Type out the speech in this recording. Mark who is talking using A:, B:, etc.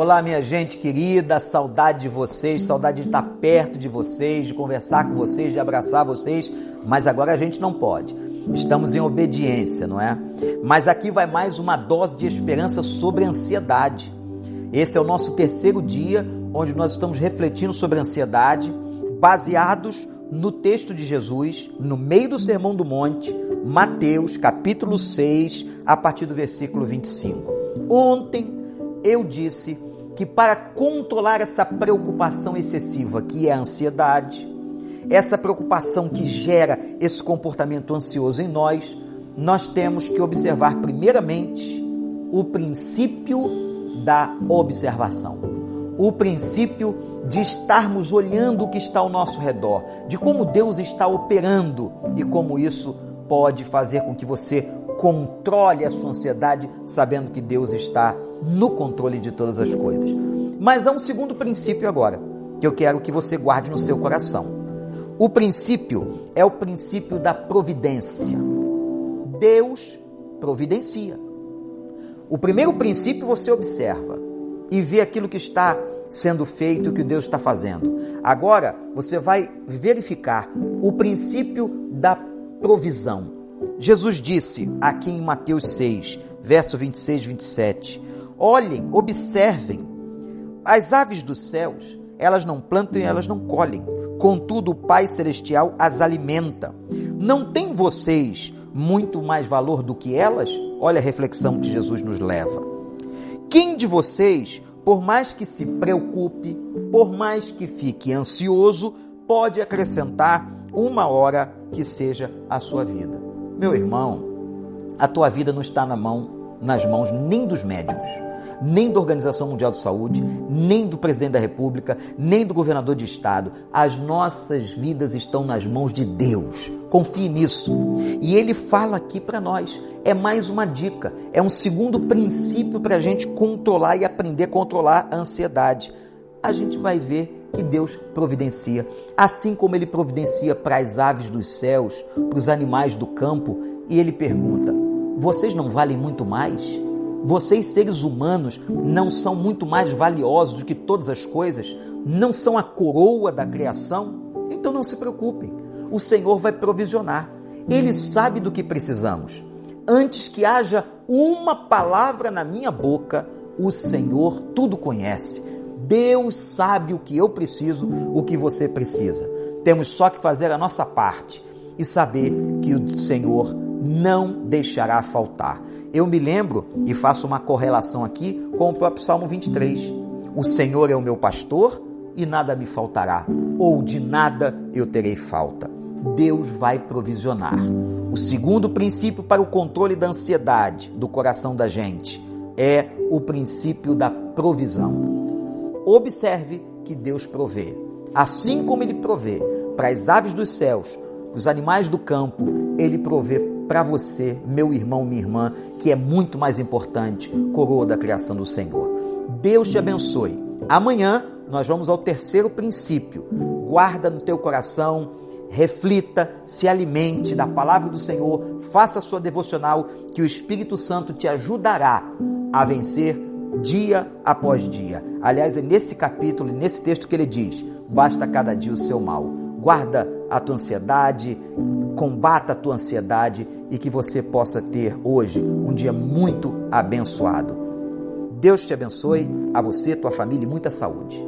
A: Olá, minha gente querida, saudade de vocês, saudade de estar perto de vocês, de conversar com vocês, de abraçar vocês, mas agora a gente não pode. Estamos em obediência, não é? Mas aqui vai mais uma dose de esperança sobre ansiedade. Esse é o nosso terceiro dia onde nós estamos refletindo sobre ansiedade, baseados no texto de Jesus, no meio do Sermão do Monte, Mateus, capítulo 6, a partir do versículo 25. Ontem eu disse que para controlar essa preocupação excessiva que é a ansiedade, essa preocupação que gera esse comportamento ansioso em nós, nós temos que observar primeiramente o princípio da observação. O princípio de estarmos olhando o que está ao nosso redor, de como Deus está operando e como isso pode fazer com que você controle a sua ansiedade, sabendo que Deus está no controle de todas as coisas. Mas há um segundo princípio agora, que eu quero que você guarde no seu coração. O princípio é o princípio da providência. Deus providencia. O primeiro princípio você observa e vê aquilo que está sendo feito, o que Deus está fazendo. Agora você vai verificar o princípio da provisão. Jesus disse aqui em Mateus 6, verso 26 e 27, Olhem, observem. As aves dos céus, elas não plantam e elas não colhem. Contudo, o Pai Celestial as alimenta. Não tem vocês muito mais valor do que elas? Olha a reflexão que Jesus nos leva. Quem de vocês, por mais que se preocupe, por mais que fique ansioso, pode acrescentar uma hora que seja a sua vida? Meu irmão, a tua vida não está na mão, nas mãos nem dos médicos nem da Organização Mundial de Saúde, nem do presidente da República, nem do governador de estado. As nossas vidas estão nas mãos de Deus. Confie nisso. E ele fala aqui para nós. É mais uma dica, é um segundo princípio para a gente controlar e aprender a controlar a ansiedade. A gente vai ver que Deus providencia. Assim como ele providencia para as aves dos céus, para os animais do campo, e ele pergunta: vocês não valem muito mais? Vocês, seres humanos, não são muito mais valiosos do que todas as coisas? Não são a coroa da criação? Então não se preocupem, o Senhor vai provisionar. Ele sabe do que precisamos. Antes que haja uma palavra na minha boca, o Senhor tudo conhece. Deus sabe o que eu preciso, o que você precisa. Temos só que fazer a nossa parte e saber que o Senhor não deixará faltar. Eu me lembro e faço uma correlação aqui com o próprio Salmo 23. O Senhor é o meu pastor e nada me faltará, ou de nada eu terei falta. Deus vai provisionar. O segundo princípio para o controle da ansiedade do coração da gente é o princípio da provisão. Observe que Deus provê. Assim como ele provê para as aves dos céus, para os animais do campo, ele provê para você, meu irmão, minha irmã, que é muito mais importante, coroa da criação do Senhor. Deus te abençoe. Amanhã nós vamos ao terceiro princípio. Guarda no teu coração, reflita, se alimente da palavra do Senhor, faça a sua devocional, que o Espírito Santo te ajudará a vencer dia após dia. Aliás, é nesse capítulo, nesse texto que ele diz: basta cada dia o seu mal. Guarda a tua ansiedade, combata a tua ansiedade e que você possa ter hoje um dia muito abençoado. Deus te abençoe, a você, tua família e muita saúde.